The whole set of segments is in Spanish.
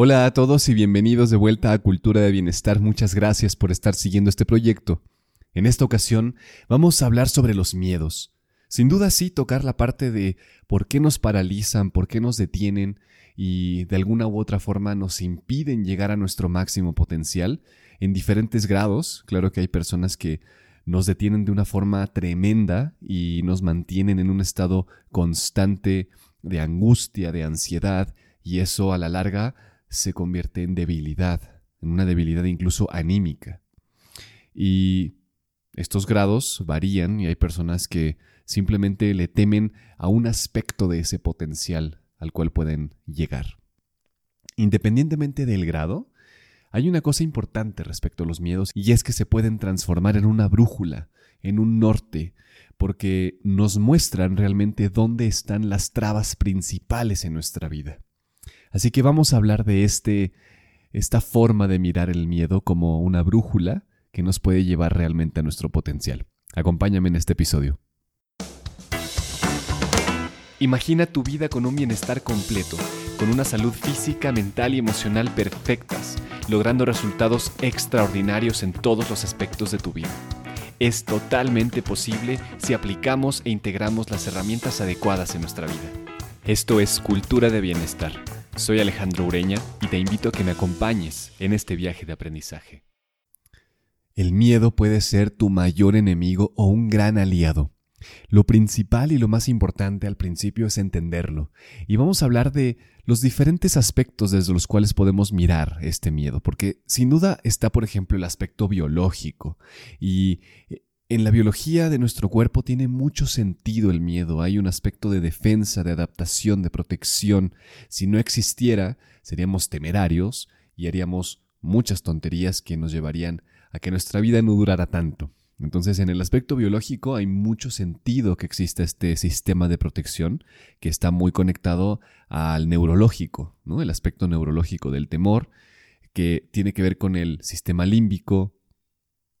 Hola a todos y bienvenidos de vuelta a Cultura de Bienestar. Muchas gracias por estar siguiendo este proyecto. En esta ocasión vamos a hablar sobre los miedos. Sin duda sí tocar la parte de por qué nos paralizan, por qué nos detienen y de alguna u otra forma nos impiden llegar a nuestro máximo potencial en diferentes grados. Claro que hay personas que nos detienen de una forma tremenda y nos mantienen en un estado constante de angustia, de ansiedad, y eso a la larga se convierte en debilidad, en una debilidad incluso anímica. Y estos grados varían y hay personas que simplemente le temen a un aspecto de ese potencial al cual pueden llegar. Independientemente del grado, hay una cosa importante respecto a los miedos y es que se pueden transformar en una brújula, en un norte, porque nos muestran realmente dónde están las trabas principales en nuestra vida. Así que vamos a hablar de este esta forma de mirar el miedo como una brújula que nos puede llevar realmente a nuestro potencial. Acompáñame en este episodio. Imagina tu vida con un bienestar completo, con una salud física, mental y emocional perfectas, logrando resultados extraordinarios en todos los aspectos de tu vida. Es totalmente posible si aplicamos e integramos las herramientas adecuadas en nuestra vida. Esto es Cultura de Bienestar. Soy Alejandro Ureña y te invito a que me acompañes en este viaje de aprendizaje. El miedo puede ser tu mayor enemigo o un gran aliado. Lo principal y lo más importante al principio es entenderlo, y vamos a hablar de los diferentes aspectos desde los cuales podemos mirar este miedo, porque sin duda está, por ejemplo, el aspecto biológico, y eh, en la biología de nuestro cuerpo tiene mucho sentido el miedo, hay un aspecto de defensa, de adaptación, de protección. Si no existiera, seríamos temerarios y haríamos muchas tonterías que nos llevarían a que nuestra vida no durara tanto. Entonces, en el aspecto biológico hay mucho sentido que exista este sistema de protección que está muy conectado al neurológico, ¿no? El aspecto neurológico del temor, que tiene que ver con el sistema límbico,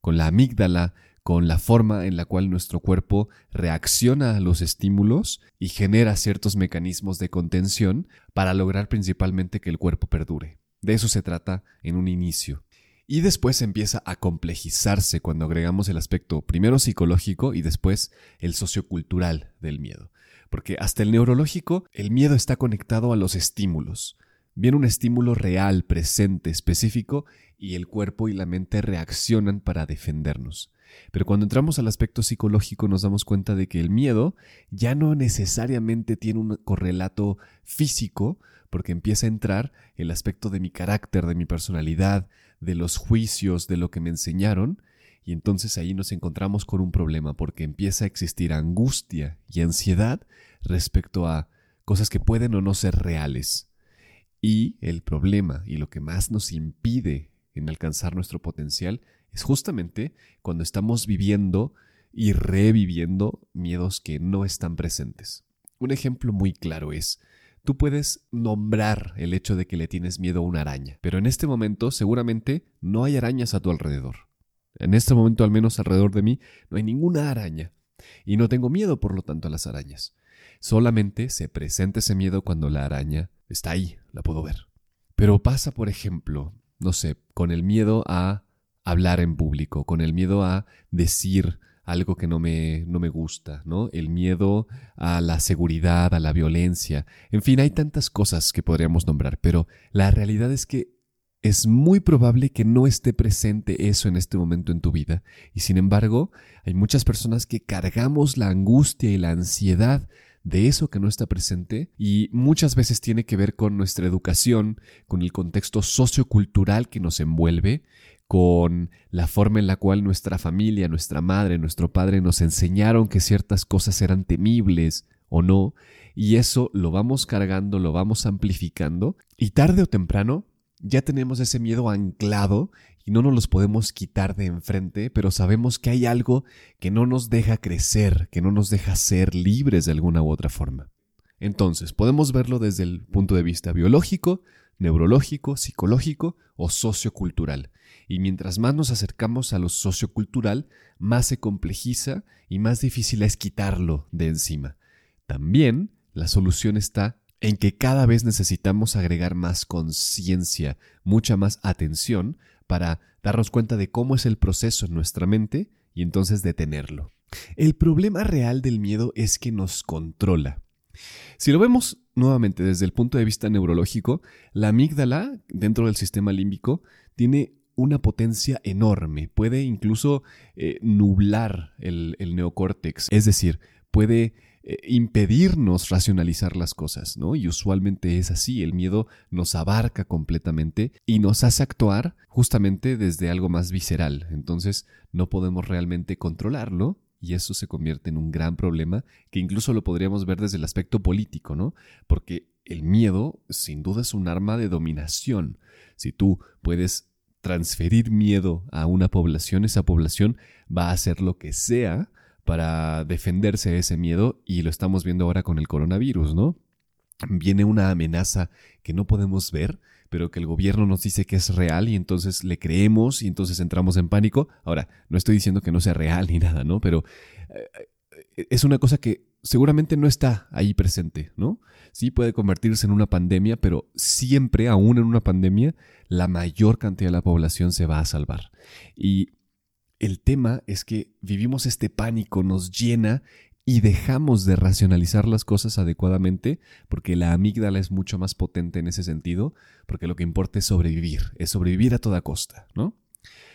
con la amígdala, con la forma en la cual nuestro cuerpo reacciona a los estímulos y genera ciertos mecanismos de contención para lograr principalmente que el cuerpo perdure. De eso se trata en un inicio. Y después empieza a complejizarse cuando agregamos el aspecto primero psicológico y después el sociocultural del miedo. Porque hasta el neurológico, el miedo está conectado a los estímulos. Viene un estímulo real, presente, específico, y el cuerpo y la mente reaccionan para defendernos. Pero cuando entramos al aspecto psicológico nos damos cuenta de que el miedo ya no necesariamente tiene un correlato físico, porque empieza a entrar el aspecto de mi carácter, de mi personalidad, de los juicios, de lo que me enseñaron, y entonces ahí nos encontramos con un problema, porque empieza a existir angustia y ansiedad respecto a cosas que pueden o no ser reales. Y el problema y lo que más nos impide en alcanzar nuestro potencial es justamente cuando estamos viviendo y reviviendo miedos que no están presentes. Un ejemplo muy claro es, tú puedes nombrar el hecho de que le tienes miedo a una araña, pero en este momento seguramente no hay arañas a tu alrededor. En este momento al menos alrededor de mí no hay ninguna araña. Y no tengo miedo por lo tanto a las arañas. Solamente se presenta ese miedo cuando la araña está ahí, la puedo ver. Pero pasa, por ejemplo, no sé, con el miedo a hablar en público, con el miedo a decir algo que no me, no me gusta, ¿no? El miedo a la seguridad, a la violencia. En fin, hay tantas cosas que podríamos nombrar, pero la realidad es que es muy probable que no esté presente eso en este momento en tu vida. Y sin embargo, hay muchas personas que cargamos la angustia y la ansiedad de eso que no está presente y muchas veces tiene que ver con nuestra educación, con el contexto sociocultural que nos envuelve, con la forma en la cual nuestra familia, nuestra madre, nuestro padre nos enseñaron que ciertas cosas eran temibles o no, y eso lo vamos cargando, lo vamos amplificando, y tarde o temprano ya tenemos ese miedo anclado y no nos los podemos quitar de enfrente, pero sabemos que hay algo que no nos deja crecer, que no nos deja ser libres de alguna u otra forma. Entonces, podemos verlo desde el punto de vista biológico, neurológico, psicológico o sociocultural. Y mientras más nos acercamos a lo sociocultural, más se complejiza y más difícil es quitarlo de encima. También la solución está en que cada vez necesitamos agregar más conciencia, mucha más atención para darnos cuenta de cómo es el proceso en nuestra mente y entonces detenerlo. El problema real del miedo es que nos controla. Si lo vemos nuevamente desde el punto de vista neurológico, la amígdala dentro del sistema límbico tiene una potencia enorme, puede incluso eh, nublar el, neocórtex, es decir, puede eh, impedirnos racionalizar las cosas, ¿no? Y usualmente es así, el miedo nos abarca completamente y nos hace actuar justamente desde algo más visceral, entonces no podemos realmente controlarlo y eso se convierte en un gran problema que incluso lo podríamos ver desde el aspecto político, ¿no? Porque el miedo sin duda es un arma de dominación. Si tú puedes transferir miedo a una población, esa población va a hacer lo que sea para defenderse de ese miedo y lo estamos viendo ahora con el coronavirus, ¿no? Viene una amenaza que no podemos ver, pero que el gobierno nos dice que es real y entonces le creemos y entonces entramos en pánico. Ahora, no estoy diciendo que no sea real ni nada, ¿no? Pero eh, es una cosa que seguramente no está ahí presente, ¿no? Sí puede convertirse en una pandemia, pero siempre, aún en una pandemia, la mayor cantidad de la población se va a salvar. Y el tema es que vivimos este pánico, nos llena y dejamos de racionalizar las cosas adecuadamente porque la amígdala es mucho más potente en ese sentido, porque lo que importa es sobrevivir, es sobrevivir a toda costa, ¿no?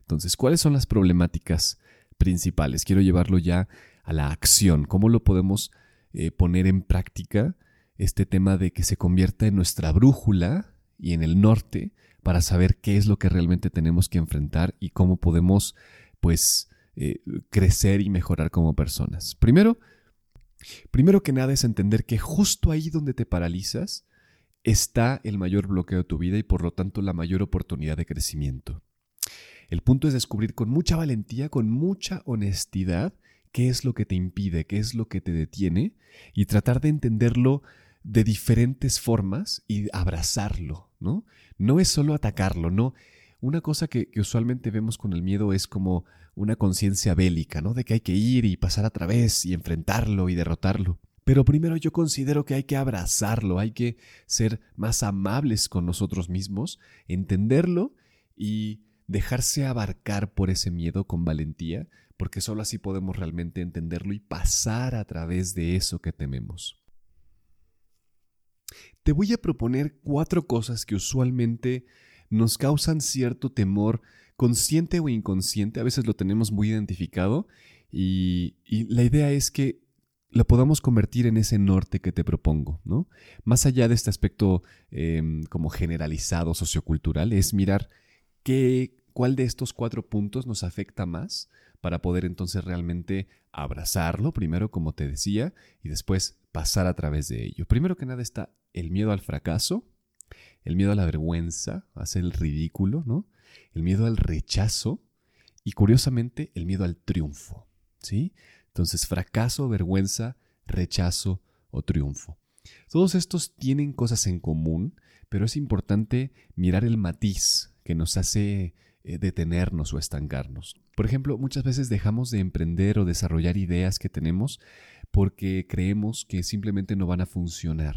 Entonces, ¿cuáles son las problemáticas principales? Quiero llevarlo ya a la acción, ¿cómo lo podemos eh, poner en práctica este tema de que se convierta en nuestra brújula y en el norte para saber qué es lo que realmente tenemos que enfrentar y cómo podemos pues eh, crecer y mejorar como personas. Primero, primero que nada es entender que justo ahí donde te paralizas está el mayor bloqueo de tu vida y por lo tanto la mayor oportunidad de crecimiento. El punto es descubrir con mucha valentía, con mucha honestidad, qué es lo que te impide, qué es lo que te detiene y tratar de entenderlo de diferentes formas y abrazarlo, ¿no? No es solo atacarlo, no, una cosa que, usualmente vemos con el miedo es como una conciencia bélica, ¿no? De que hay que ir y pasar a través y enfrentarlo y derrotarlo. Pero primero yo considero que hay que abrazarlo, hay que ser más amables con nosotros mismos, entenderlo y dejarse abarcar por ese miedo con valentía, porque solo así podemos realmente entenderlo y pasar a través de eso que tememos. Te voy a proponer cuatro cosas que usualmente nos causan cierto temor, consciente o inconsciente, a veces lo tenemos muy identificado y, la idea es que lo podamos convertir en ese norte que te propongo, ¿no? Más allá de este aspecto em, como generalizado sociocultural, es mirar qué, cuál de estos cuatro puntos nos afecta más para poder entonces realmente abrazarlo, primero como te decía, y después pasar a través de ello. Primero que nada está el miedo al fracaso, el miedo a la vergüenza, a el ridículo, ¿no? El miedo al rechazo y curiosamente el miedo al triunfo, ¿sí? Entonces, fracaso, vergüenza, rechazo o triunfo. Todos estos tienen cosas en común, pero es importante mirar el matiz que nos hace eh, detenernos o estancarnos. Por ejemplo, muchas veces dejamos de emprender o desarrollar ideas que tenemos porque creemos que simplemente no van a funcionar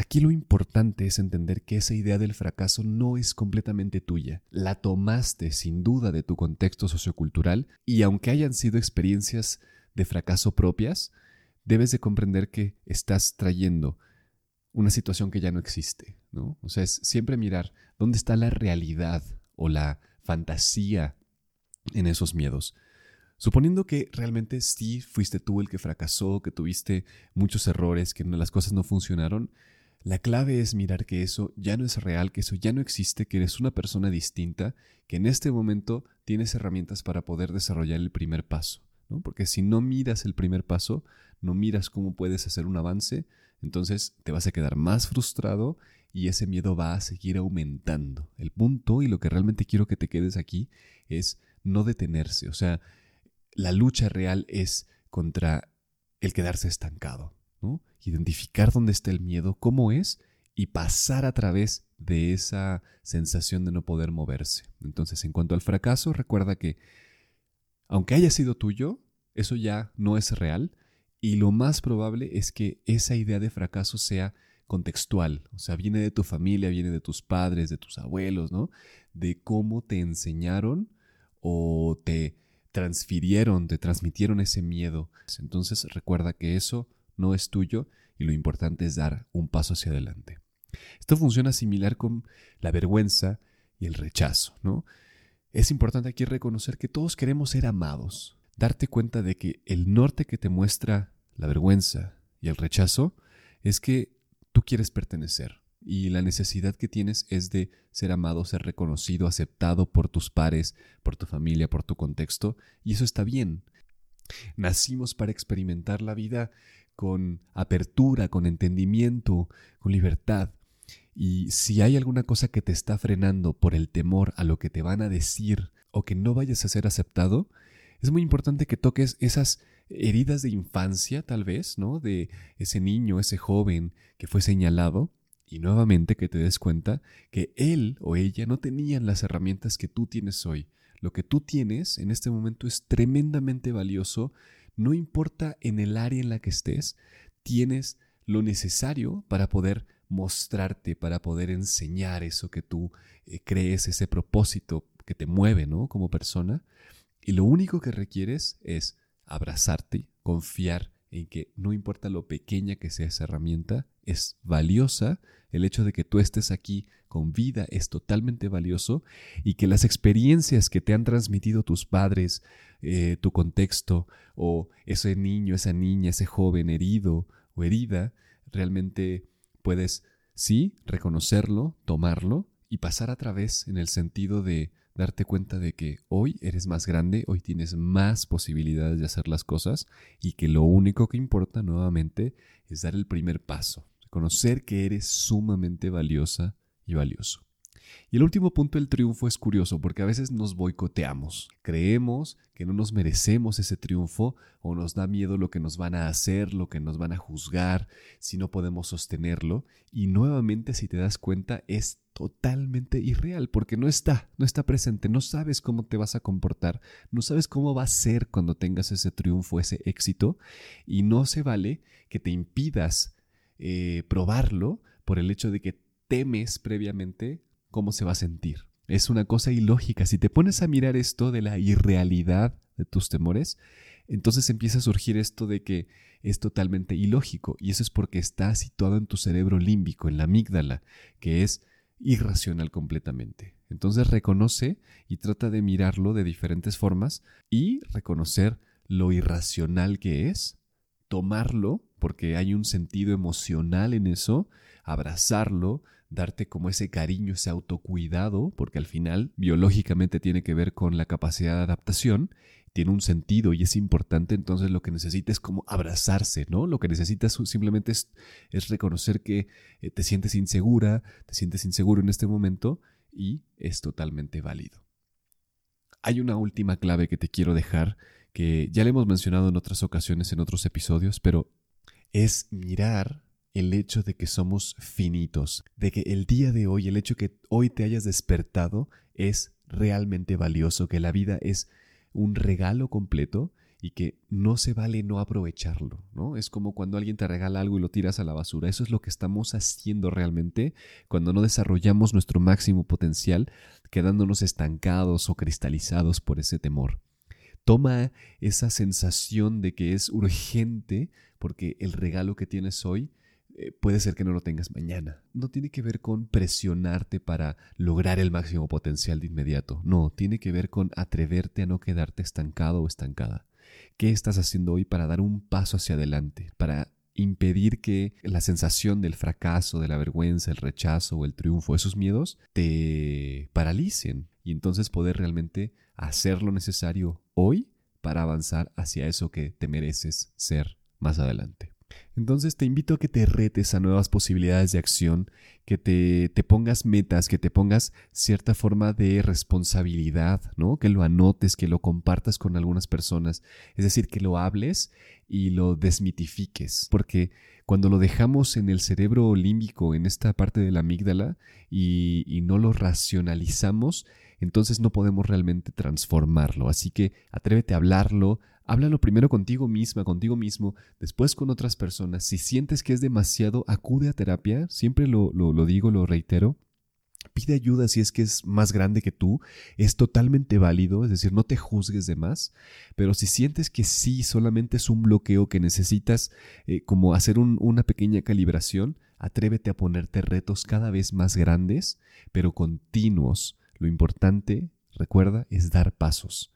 Aquí lo importante es entender que esa idea del fracaso no es completamente tuya. La tomaste sin duda de tu contexto sociocultural y aunque hayan sido experiencias de fracaso propias, debes de comprender que estás trayendo una situación que ya no existe, ¿no? O sea, es siempre mirar dónde está la realidad o la fantasía en esos miedos. Suponiendo que realmente sí fuiste tú el que fracasó, que tuviste muchos errores, que las cosas no funcionaron, la clave es mirar que eso ya no es real, que eso ya no existe, que eres una persona distinta, que en este momento tienes herramientas para poder desarrollar el primer paso. ¿No? Porque si no miras el primer paso, no miras cómo puedes hacer un avance, entonces te vas a quedar más frustrado y ese miedo va a seguir aumentando. El punto y lo que realmente quiero que te quedes aquí es no detenerse. O sea, la lucha real es contra el quedarse estancado. Identificar dónde está el miedo, cómo es, y pasar a través de esa sensación de no poder moverse. Entonces, en cuanto al fracaso, recuerda que aunque haya sido tuyo, eso ya no es real y lo más probable es que esa idea de fracaso sea contextual, o sea, viene de tu familia, viene de tus padres, de tus abuelos, ¿no? De cómo te enseñaron o te transfirieron, te transmitieron ese miedo. Entonces recuerda que eso no es tuyo y lo importante es dar un paso hacia adelante. Esto funciona similar con la vergüenza y el rechazo, ¿no? Es importante aquí reconocer que todos queremos ser amados, darte cuenta de que el norte que te muestra la vergüenza y el rechazo es que tú quieres pertenecer y la necesidad que tienes es de ser amado, ser reconocido, aceptado por tus pares, por tu familia, por tu contexto, y eso está bien. Nacimos para experimentar la vida con apertura, con entendimiento, con libertad. Y si hay alguna cosa que te está frenando por el temor a lo que te van a decir o que no vayas a ser aceptado, es muy importante que toques esas heridas de infancia, tal vez, ¿no? De ese niño, ese joven que fue señalado, y nuevamente que te des cuenta que él o ella no tenían las herramientas que tú tienes hoy. Lo que tú tienes en este momento es tremendamente valioso, no importa en el área en la que estés, tienes lo necesario para poder mostrarte, para poder enseñar eso que tú eh, crees, ese propósito que te mueve, ¿no? Como persona. Y lo único que requieres es abrazarte, confiar en que no importa lo pequeña que sea esa herramienta, es valiosa, el hecho de que tú estés aquí con vida es totalmente valioso y que las experiencias que te han transmitido tus padres, eh, tu contexto o ese niño, esa niña, ese joven herido o herida, realmente puedes, sí, reconocerlo, tomarlo y pasar a través en el sentido de darte cuenta de que hoy eres más grande, hoy tienes más posibilidades de hacer las cosas y que lo único que importa nuevamente es dar el primer paso, reconocer que eres sumamente valiosa y valioso. Y el último punto del triunfo es curioso porque a veces nos boicoteamos. Creemos que no nos merecemos ese triunfo o nos da miedo lo que nos van a hacer, lo que nos van a juzgar, si no podemos sostenerlo. Y nuevamente, si te das cuenta, es totalmente irreal porque no está, no está presente, no sabes cómo te vas a comportar, no sabes cómo va a ser cuando tengas ese triunfo, ese éxito. Y no se vale que te impidas eh, probarlo por el hecho de que temes previamente cómo se va a sentir. Es una cosa ilógica. Si te pones a mirar esto de la irrealidad de tus temores, entonces empieza a surgir esto de que es totalmente ilógico. Y eso es porque está situado en tu cerebro límbico, en la amígdala, que es irracional completamente. Entonces reconoce y trata de mirarlo de diferentes formas y reconocer lo irracional que es, tomarlo, porque hay un sentido emocional en eso, abrazarlo, darte como ese cariño, ese autocuidado, porque al final biológicamente tiene que ver con la capacidad de adaptación, tiene un sentido y es importante, entonces lo que necesita es como abrazarse, ¿no? Lo que necesitas simplemente es, es reconocer que eh, te sientes insegura, te sientes inseguro en este momento y es totalmente válido. Hay una última clave que te quiero dejar, que ya le hemos mencionado en otras ocasiones, en otros episodios, pero es mirar el hecho de que somos finitos, de que el día de hoy, el hecho que hoy te hayas despertado es realmente valioso, que la vida es un regalo completo y que no se vale no aprovecharlo, ¿no? Es como cuando alguien te regala algo y lo tiras a la basura. Eso es lo que estamos haciendo realmente cuando no desarrollamos nuestro máximo potencial, quedándonos estancados o cristalizados por ese temor. Toma esa sensación de que es urgente porque el regalo que tienes hoy eh, puede ser que no lo tengas mañana. No tiene que ver con presionarte para lograr el máximo potencial de inmediato. No, tiene que ver con atreverte a no quedarte estancado o estancada. ¿Qué estás haciendo hoy para dar un paso hacia adelante? Para impedir que la sensación del fracaso, de la vergüenza, el rechazo o el triunfo, esos miedos, te paralicen y entonces poder realmente hacer lo necesario hoy para avanzar hacia eso que te mereces ser más adelante. Entonces te invito a que te retes a nuevas posibilidades de acción, que te, te, pongas metas, que te pongas cierta forma de responsabilidad, ¿no? Que lo anotes, que lo compartas con algunas personas. Es decir, que lo hables y lo desmitifiques. Porque cuando lo dejamos en el cerebro límbico, en esta parte de la amígdala, y, y no lo racionalizamos, entonces no podemos realmente transformarlo. Así que atrévete a hablarlo, Háblalo primero contigo misma, contigo mismo, después con otras personas. Si sientes que es demasiado, acude a terapia. Siempre lo, lo digo, lo reitero. Pide ayuda si es que es más grande que tú, es totalmente válido, es decir, no te juzgues de más, pero si sientes que sí, solamente es un bloqueo que necesitas eh, como hacer una pequeña calibración, atrévete a ponerte retos cada vez más grandes, pero continuos. Lo importante, recuerda, es dar pasos.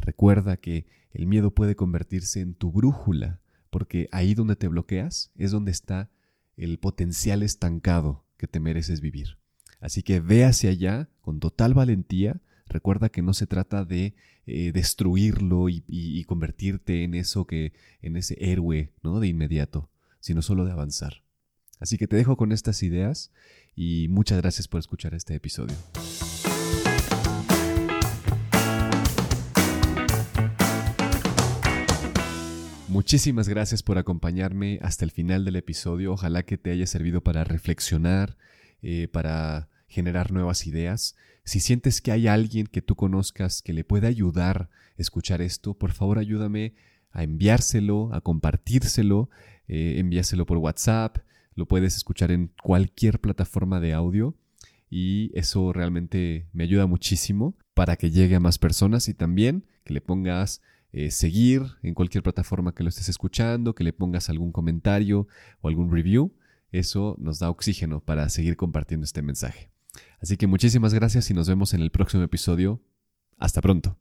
Recuerda que el miedo puede convertirse en tu brújula, porque ahí donde te bloqueas es donde está el potencial estancado que te mereces vivir. Así que ve hacia allá con total valentía. Recuerda que no se trata de eh, destruirlo y, convertirte en eso que, en ese héroe, ¿no? De inmediato, sino solo de avanzar. Así que te dejo con estas ideas y muchas gracias por escuchar este episodio. Muchísimas gracias por acompañarme hasta el final del episodio. Ojalá que te haya servido para reflexionar, eh, para generar nuevas ideas. Si sientes que hay alguien que tú conozcas que le pueda ayudar a escuchar esto, por favor ayúdame a enviárselo, a compartírselo, eh, envíaselo por WhatsApp, lo puedes escuchar en cualquier plataforma de audio y eso realmente me ayuda muchísimo para que llegue a más personas y también que le pongas eh, seguir en cualquier plataforma que lo estés escuchando, que le pongas algún comentario o algún review eso nos da oxígeno para seguir compartiendo este mensaje. Así que muchísimas gracias y nos vemos en el próximo episodio. Hasta pronto.